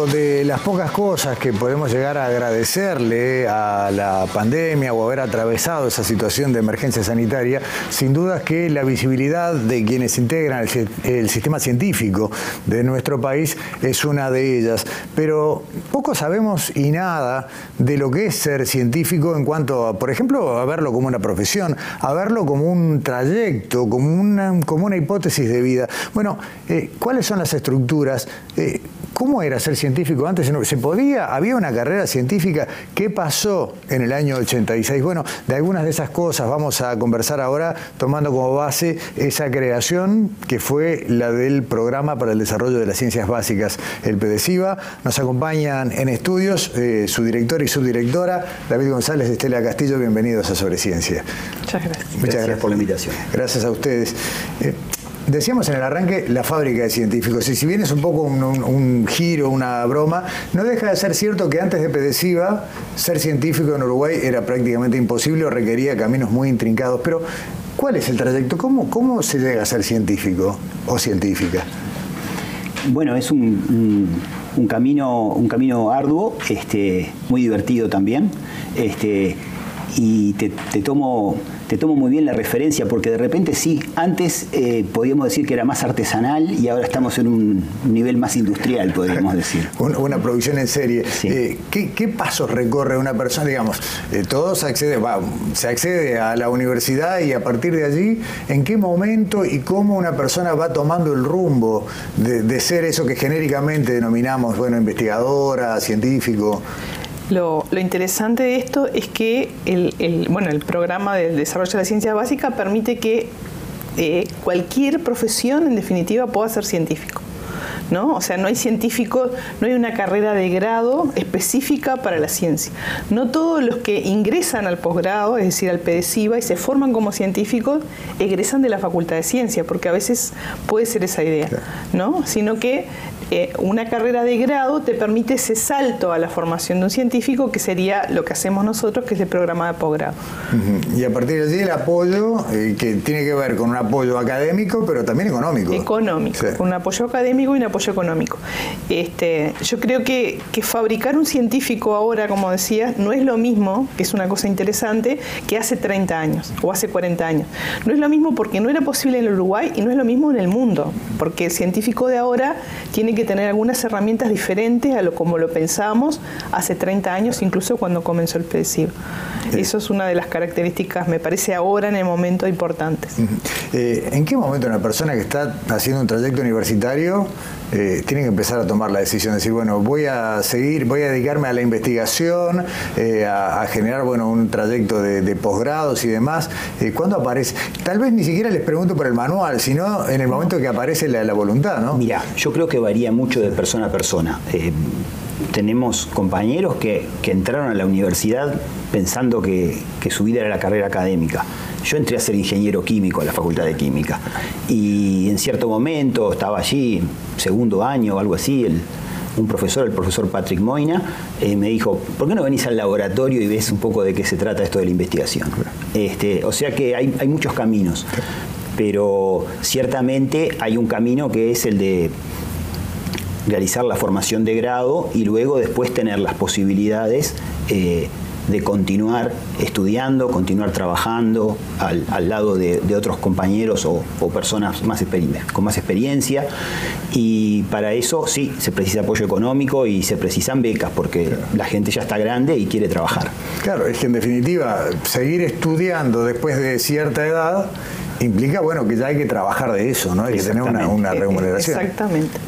www.vico.com.uy las pocas cosas que podemos llegar a agradecerle a la pandemia o haber atravesado esa situación de emergencia sanitaria, sin duda es que la visibilidad de quienes integran el, sistema científico de nuestro país es una de ellas. Pero poco sabemos y nada de lo que es ser científico en cuanto a, por ejemplo, a verlo como una profesión, a verlo como un trayecto, como una, como una hipótesis de vida. Bueno, eh, ¿cuáles son las estructuras? Eh, ¿Cómo era ser científico antes? ¿Se podía? ¿Había una carrera científica? ¿Qué pasó en el año 86? Bueno, de algunas de esas cosas vamos a conversar ahora tomando como base esa creación que fue la del Programa para el Desarrollo de las Ciencias Básicas, el PDCIVA. Nos acompañan en estudios eh, su director y subdirectora, David González, Estela Castillo. Bienvenidos a Sobre Ciencia. Muchas gracias. Muchas gracias, por la invitación. Gracias a ustedes. Eh, Decíamos en el arranque la fábrica de científicos, y si bien es un poco un, giro, una broma, no deja de ser cierto que antes de Pedesiva, ser científico en Uruguay era prácticamente imposible o requería caminos muy intrincados. Pero, ¿cuál es el trayecto? ¿Cómo, cómo se llega a ser científico o científica? Bueno, es un, camino, un camino arduo, este, muy divertido también. Este, y te, tomo, te tomo muy bien la referencia porque de repente sí, antes eh, podíamos decir que era más artesanal y ahora estamos en un nivel más industrial, podríamos decir. una, producción en serie. Eh, ¿qué, pasos recorre una persona? Digamos, eh, todos accede, se accede a la universidad y a partir de allí, ¿en qué momento y cómo una persona va tomando el rumbo de, de ser eso que genéricamente denominamos, bueno, investigadora, científico? Lo, interesante de esto es que el, bueno, el programa de desarrollo de la ciencia básica permite que eh, cualquier profesión, en definitiva, pueda ser científico. ¿No? O sea, no hay científico, no hay una carrera de grado específica para la ciencia. No todos los que ingresan al posgrado, es decir, al PDCIVA, y se forman como científicos, egresan de la Facultad de Ciencia, porque a veces puede ser esa idea, ¿no? Sino que eh, una carrera de grado te permite ese salto a la formación de un científico, que sería lo que hacemos nosotros, que es el programa de posgrado. Y a partir de allí el apoyo, eh, que tiene que ver con un apoyo académico, pero también económico. Económico, con un apoyo académico y un apoyo económico. Este, yo creo que, que fabricar un científico ahora, como decía, no es lo mismo, que es una cosa interesante, que hace 30 años o hace 40 años. No es lo mismo porque no era posible en el Uruguay y no es lo mismo en el mundo, porque el científico de ahora tiene que tener algunas herramientas diferentes a lo como lo pensábamos hace 30 años, incluso cuando comenzó el PDCIV. Eso es una de las características, me parece ahora en el momento importantes. Eh, ¿En qué momento una persona que está haciendo un trayecto universitario eh, tiene que empezar a tomar la decisión de decir, bueno, voy a seguir, voy a dedicarme a la investigación, eh, a, generar, bueno, un trayecto de, posgrados y demás? ¿Cuándo aparece? Tal vez ni siquiera les pregunto por el manual, sino en el momento que aparece la, la voluntad, ¿no? Mira, yo creo que varía mucho de persona a persona tenemos compañeros que, entraron a la universidad pensando que, su vida era la carrera académica. Yo entré a ser ingeniero químico a la Facultad de Química y en cierto momento estaba allí, segundo año o algo así, un profesor, el profesor Patrick Moina, eh, me dijo, ¿por qué no venís al laboratorio y ves un poco de qué se trata esto de la investigación? Este, o sea que hay, hay muchos caminos, pero ciertamente hay un camino que es el de realizar la formación de grado y luego después tener las posibilidades eh, de continuar estudiando, continuar trabajando al, lado de, otros compañeros o, personas más con más experiencia. Y para eso sí, se precisa apoyo económico y se precisan becas porque la gente ya está grande y quiere trabajar. Claro, es que en definitiva, seguir estudiando después de cierta edad implica, bueno, que ya hay que trabajar de eso, ¿no? Hay que tener una, una remuneración. Exactamente.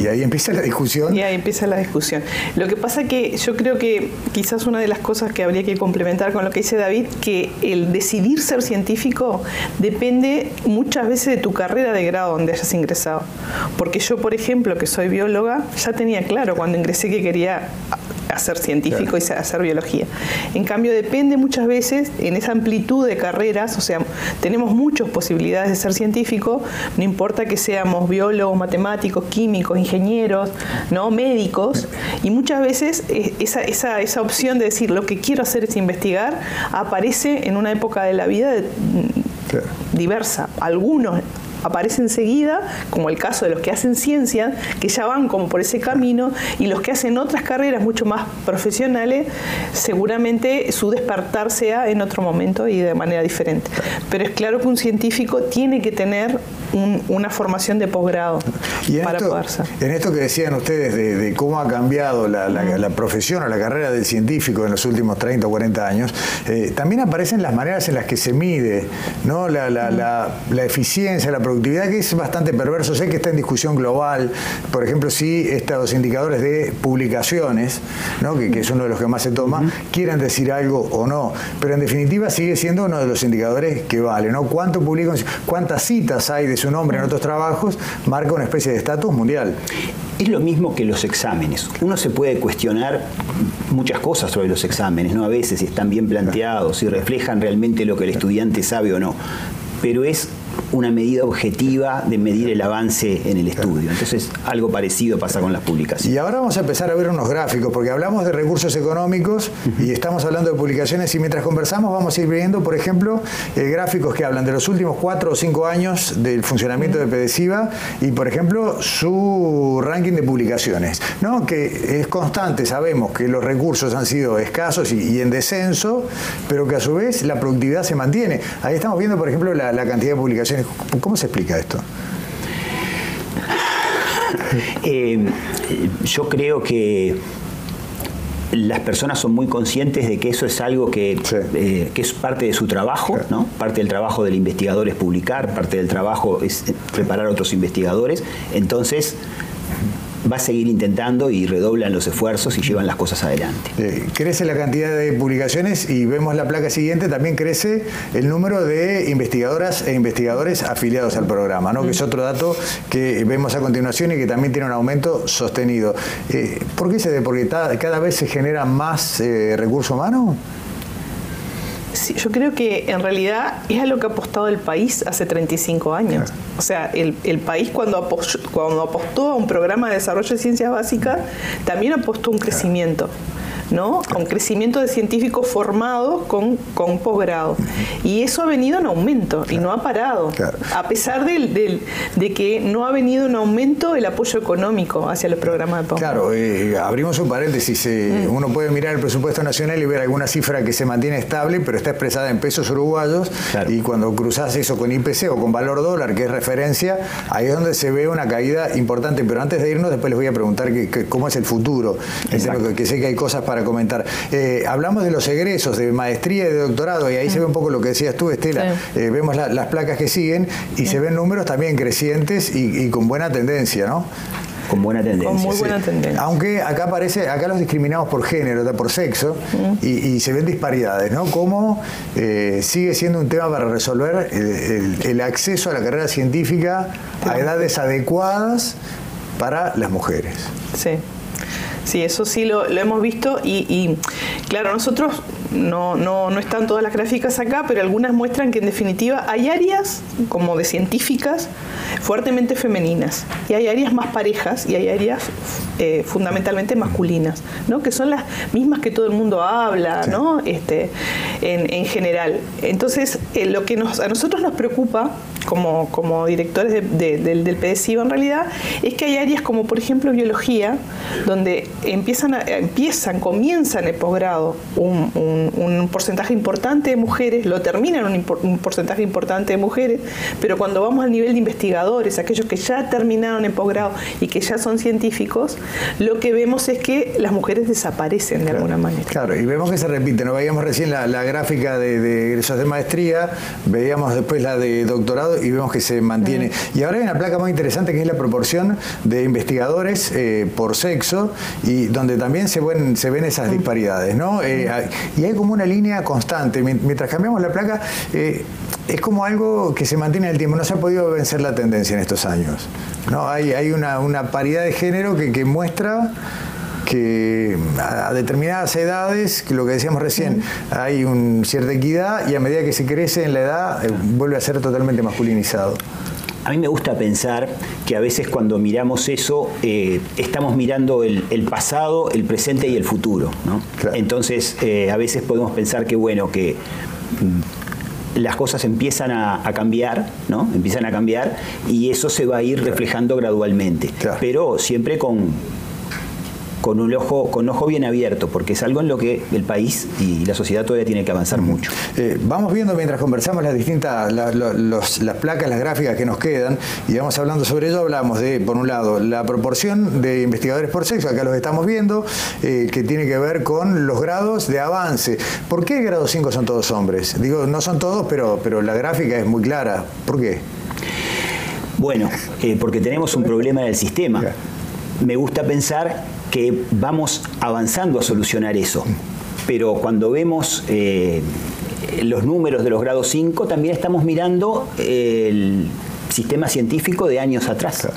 Y ahí empieza la discusión. Y ahí empieza la discusión. Lo que pasa que yo creo que quizás una de las cosas que habría que complementar con lo que dice David, que el decidir ser científico depende muchas veces de tu carrera de grado donde hayas ingresado. Porque yo, por ejemplo, que soy bióloga, ya tenía claro cuando ingresé que quería ser científico y hacer biología. En cambio, depende muchas veces en esa amplitud de carreras, o sea, tenemos muchas posibilidades de ser científico, no importa que seamos biólogos, matemáticos, químicos, ingenieros, ¿no? médicos, y muchas veces esa, esa, esa opción de decir lo que quiero hacer es investigar aparece en una época de la vida diversa. Algunos aparece enseguida, como el caso de los que hacen ciencia, que ya van como por ese camino, y los que hacen otras carreras mucho más profesionales, seguramente su despertar sea en otro momento y de manera diferente. Pero es claro que un científico tiene que tener una formación de posgrado para esto, poder ser. En esto que decían ustedes de, cómo ha cambiado la, profesión o la carrera del científico en los últimos 30 o 40 años, eh, también aparecen las maneras en las que se mide ¿no? la, la eficiencia, la productividad, que es bastante perverso. Sé que está en discusión global, por ejemplo, si estos indicadores de publicaciones, ¿no? que, es uno de los que más se toma, quieran decir algo o no. Pero en definitiva sigue siendo uno de los indicadores que vale. ¿no? ¿Cuánto publican, cuántas citas hay de su nombre en otros trabajos? Marca una especie de estatus mundial. Es lo mismo que los exámenes. Uno se puede cuestionar muchas cosas sobre los exámenes, ¿no? A veces si están bien planteados, si reflejan realmente lo que el estudiante sabe o no. Pero es una medida objetiva de medir el avance en el estudio. Entonces, algo parecido pasa con las publicaciones. Y ahora vamos a empezar a ver unos gráficos, porque hablamos de recursos económicos y estamos hablando de publicaciones y mientras conversamos vamos a ir viendo, por ejemplo, eh, gráficos que hablan de los últimos cuatro o cinco años del funcionamiento de PDCIVA y, por ejemplo, su ranking de publicaciones, ¿no? que es constante, sabemos que los recursos han sido escasos y, en descenso, pero que a su vez la productividad se mantiene. Ahí estamos viendo, por ejemplo, la cantidad de publicaciones ¿Cómo se explica esto? Eh, yo creo que las personas son muy conscientes de que eso es algo que, eh, que es parte de su trabajo, ¿no? Parte del trabajo del investigador es publicar, parte del trabajo es preparar a otros investigadores. Entonces, va a seguir intentando y redoblan los esfuerzos y llevan las cosas adelante. Eh, crece la cantidad de publicaciones y vemos la placa siguiente, también crece el número de investigadoras e investigadores afiliados al programa, ¿no? que es otro dato que vemos a continuación y que también tiene un aumento sostenido. Eh, ¿Por qué se debe? ¿Porque cada vez se genera más eh, recurso yo creo que en realidad es a lo que ha apostado el país hace 35 años. O sea, el, país cuando, cuando apostó a un programa de desarrollo de ciencias básicas, también apostó a un crecimiento. ¿No? Con crecimiento de científicos formados con, con posgrado. Y eso ha venido en aumento y no ha parado. A pesar del, de que no ha venido en aumento el apoyo económico hacia los programas de posgrado. Claro, eh, abrimos un paréntesis. Eh, mm. Uno puede mirar el presupuesto nacional y ver alguna cifra que se mantiene estable, pero está expresada en pesos uruguayos. Y cuando cruzas eso con IPC o con valor dólar, que es referencia, ahí es donde se ve una caída importante. Pero antes de irnos, después les voy a preguntar que, cómo es el futuro. Que, que sé que hay cosas para comentar. Eh, hablamos de los egresos de maestría y de doctorado, y ahí se ve un poco lo que decías tú, Estela. Eh, vemos las placas que siguen y se ven números también crecientes y, con buena tendencia, ¿no? con buena tendencia. Con muy buena tendencia. Aunque acá aparece, acá los discriminamos por género, por sexo, y, se ven disparidades, ¿no? Cómo eh, sigue siendo un tema para resolver el, acceso a la carrera científica a edades adecuadas para las mujeres. Sí. Sí, eso sí lo, hemos visto y, claro, nosotros no, no, no están todas las gráficas acá, pero algunas muestran que en definitiva hay áreas como de científicas fuertemente femeninas y hay áreas más parejas y hay áreas eh, fundamentalmente masculinas, ¿no? que son las mismas que todo el mundo habla ¿no? este, en, general. Entonces, eh, lo que nos, a nosotros nos preocupa como, como directores del, del PDCIVA en realidad es que hay áreas como por ejemplo biología, donde empiezan, empiezan comienzan el posgrado un, un, porcentaje importante de mujeres, lo terminan un, un, porcentaje importante de mujeres, pero cuando vamos al nivel de investigadores, aquellos que ya terminaron el posgrado y que ya son científicos, lo que vemos es que las mujeres desaparecen de alguna manera. Claro, y vemos que se repite, no veíamos recién la, gráfica de, de egresos de maestría, veíamos después la de doctorado y vemos que se mantiene. Y ahora hay una placa muy interesante que es la proporción de investigadores eh, por sexo y donde también se ven, se ven esas disparidades, ¿no? Eh, y hay como una línea constante. Mientras cambiamos la placa, eh, es como algo que se mantiene en el tiempo. No se ha podido vencer la tendencia en estos años. ¿no? Hay, hay una, paridad de género que, que muestra que a determinadas edades, lo que decíamos recién, hay una cierta equidad y a medida que se crece en la edad eh, vuelve a ser totalmente masculinizado. A mí me gusta pensar que a veces cuando miramos eso, eh, estamos mirando el, pasado, el presente y el futuro. Entonces, eh, a veces podemos pensar que, bueno, que mm, las cosas empiezan a, cambiar, ¿no? Empiezan a cambiar y eso se va a ir reflejando gradualmente. Pero siempre con, con un ojo, con ojo bien abierto, porque es algo en lo que el país y la sociedad todavía tiene que avanzar mucho. Eh, vamos viendo mientras conversamos las distintas, las placas, las gráficas que nos quedan, y vamos hablando sobre ello, hablamos de, por un lado, la proporción de investigadores por sexo, acá los estamos viendo, eh, que tiene que ver con los grados de avance. ¿Por qué el grado 5 son todos hombres? Digo, no son todos, pero, pero la gráfica es muy clara. ¿Por qué? Bueno, eh, porque tenemos un problema en el sistema. Me gusta pensar que vamos avanzando a solucionar eso. Pero cuando vemos eh, los números de los grados 5, también estamos mirando el sistema científico de años atrás.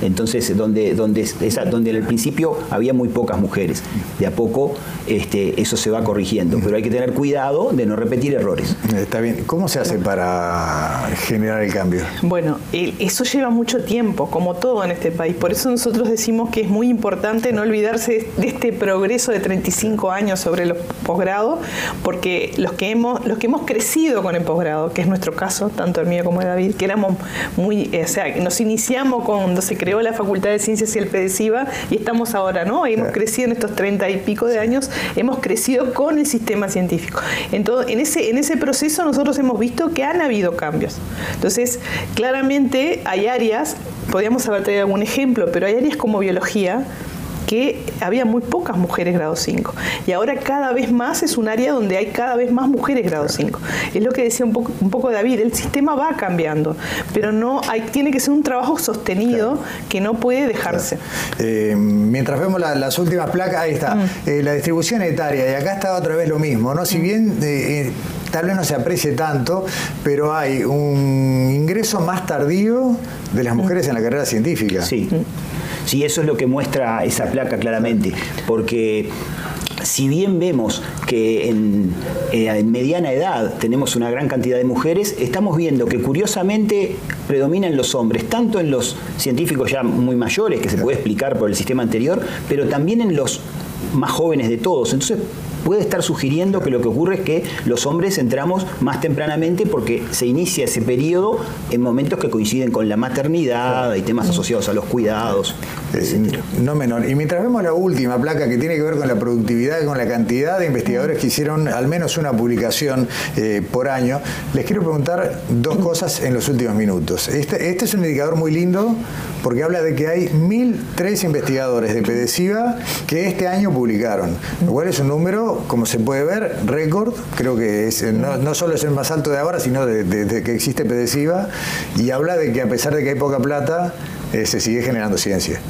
Entonces, donde, donde, esa, donde en el principio había muy pocas mujeres. De a poco este, eso se va corrigiendo, pero hay que tener cuidado de no repetir errores. Está bien. ¿Cómo se hace para generar el cambio? Bueno, eso lleva mucho tiempo, como todo en este país. Por eso nosotros decimos que es muy importante no olvidarse de este progreso de 35 años sobre los posgrados, porque los que hemos, los que hemos crecido con el posgrado, que es nuestro caso, tanto el mío como el de David, que éramos muy, o sea, nos iniciamos cuando se creó la Facultad de Ciencias y el PEDESIVA y estamos ahora, ¿no? Hemos crecido en estos treinta y pico de años, hemos crecido con el sistema científico. En, en, ese, en ese proceso nosotros hemos visto que han habido cambios. Entonces, claramente hay áreas, podríamos haber traído algún ejemplo, pero hay áreas como biología, que había muy pocas mujeres grado 5. Y ahora cada vez más es un área donde hay cada vez más mujeres grado 5. Es lo que decía un poco, un poco David, el sistema va cambiando, pero no hay, tiene que ser un trabajo sostenido que no puede dejarse. Eh, mientras vemos las últimas placas, ahí está, mm. eh, la distribución etaria, y acá está otra vez lo mismo, ¿no? Si mm. bien eh, tal vez no se aprecie tanto, pero hay un ingreso más tardío de las mm. mujeres en la carrera científica. Sí. Sí, eso es lo que muestra esa placa claramente, porque si bien vemos que en, en, mediana edad tenemos una gran cantidad de mujeres, estamos viendo que curiosamente predominan los hombres, tanto en los científicos ya muy mayores, que se puede explicar por el sistema anterior, pero también en los más jóvenes de todos. Entonces, puede estar sugiriendo que lo que ocurre es que los hombres entramos más tempranamente porque se inicia ese periodo en momentos que coinciden con la maternidad y temas asociados a los cuidados, eh, No menor. Y mientras vemos la última placa que tiene que ver con la productividad y con la cantidad de investigadores que hicieron al menos una publicación eh, por año, les quiero preguntar dos cosas en los últimos minutos. Este, este es un indicador muy lindo porque habla de que hay 1.003 investigadores de PEDESIVA que este año publicaron, lo cual es un número como se puede ver, récord, creo que es, no, solo es el más alto de ahora, sino desde que existe PEDESIVA, y habla de que a pesar de que hay poca plata, eh, se sigue generando ciencia.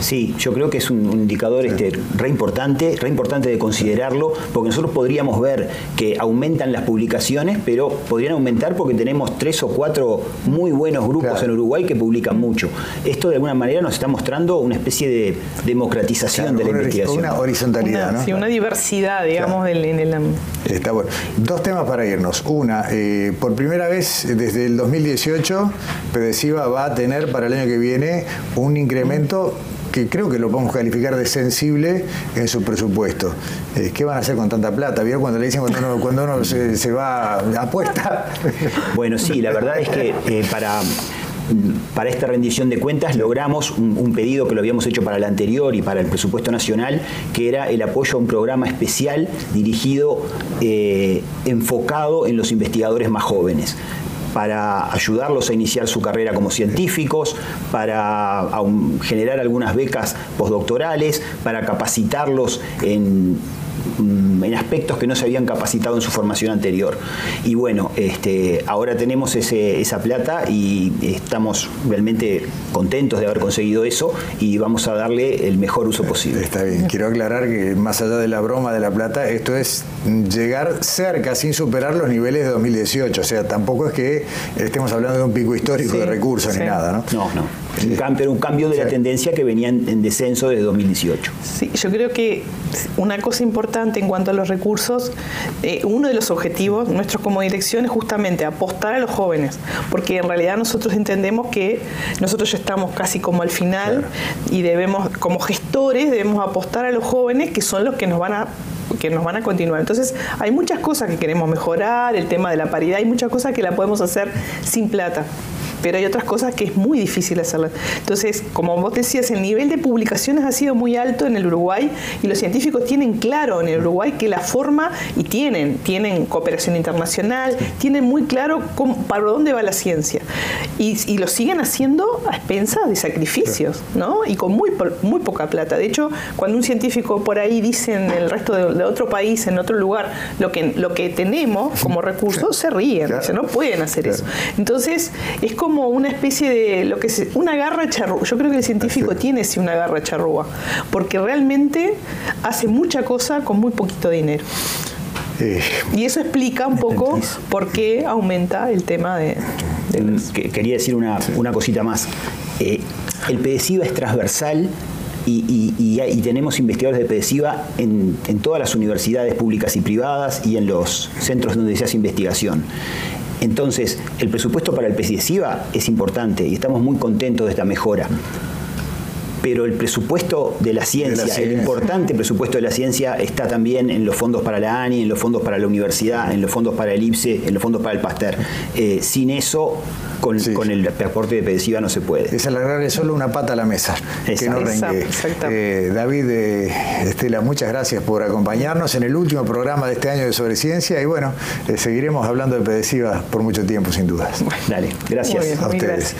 Sí, yo creo que es un, indicador este, re importante, re importante de considerarlo, porque nosotros podríamos ver que aumentan las publicaciones, pero podrían aumentar porque tenemos tres o cuatro muy buenos grupos en Uruguay que publican mucho. Esto de alguna manera nos está mostrando una especie de democratización de la investigación. Una horizontalidad, ¿no? Sí, una diversidad, digamos, en el... Está bueno. Dos temas para irnos. Una, eh, por primera vez desde el 2018, PEDESIVA va a tener para el año que viene un incremento que creo que lo podemos calificar de sensible en su presupuesto. Eh, ¿Qué van a hacer con tanta plata? ¿Vieron cuando le dicen cuando uno, se, va a apuesta? Bueno, sí, la verdad es que eh, para para esta rendición de cuentas logramos un, pedido que lo habíamos hecho para el anterior y para el presupuesto nacional, que era el apoyo a un programa especial dirigido, eh, enfocado en los investigadores más jóvenes para ayudarlos a iniciar su carrera como científicos, para generar algunas becas postdoctorales, para capacitarlos en en aspectos que no se habían capacitado en su formación anterior. Y bueno, este, ahora tenemos esa plata y estamos realmente contentos de haber conseguido eso y vamos a darle el mejor uso posible. Está bien, quiero aclarar que más allá de la broma de la plata, esto es llegar cerca sin superar los niveles de 2018, o sea, tampoco es que estemos hablando de un pico histórico de recursos ni nada, ¿no? No, no. Cambio, un cambio de la tendencia que venía en, descenso desde 2018. Sí, yo creo que una cosa importante en cuanto a los recursos, eh, uno de los objetivos nuestros como dirección es justamente apostar a los jóvenes, porque en realidad nosotros entendemos que nosotros ya estamos casi como al final y debemos, como gestores, debemos apostar a los jóvenes que son los que nos van a que nos van a continuar. Entonces, hay muchas cosas que queremos mejorar, el tema de la paridad, hay muchas cosas que la podemos hacer sin plata pero hay otras cosas que es muy difícil hacerlas. Entonces, como vos decías, el nivel de publicaciones ha sido muy alto en el Uruguay y los científicos tienen claro en el Uruguay que la forma, y tienen, tienen cooperación internacional, tienen muy claro para dónde va la ciencia. Y, lo siguen haciendo a expensas de sacrificios, ¿no? Y con muy, muy poca plata. De hecho, cuando un científico por ahí dice en el resto de, otro país, en otro lugar, lo que, lo que tenemos como recursos, se ríen, no pueden hacer eso. Entonces, es como como una especie de lo que se, una garra charrúa. Yo creo que el científico tiene sí una garra charrúa, porque realmente hace mucha cosa con muy poquito dinero. Eh, y eso explica un poco por qué aumenta el tema de... Mm, quería decir una, cosita más. Eh, el PEDESIVA es transversal y, tenemos investigadores de PEDESIVA en, en, todas las universidades públicas y privadas y en los centros donde se hace investigación. Entonces, el presupuesto para el PESIESIVA es importante y estamos muy contentos de esta mejora. Pero el presupuesto de la, ciencia, el importante presupuesto de la ciencia está también en los fondos para la ANI, en los fondos para la universidad, en los fondos para el IPSE, en los fondos para el PASTER. Eh, sin eso, con, el aporte de PEDESIVA no se puede. Es alargarle solo una pata a la mesa, que no eh, David, eh, Estela, muchas gracias por acompañarnos en el último programa de este año de Sobre Ciencia y bueno, seguiremos hablando de PEDESIVA por mucho tiempo, sin dudas. Dale, gracias. a ustedes.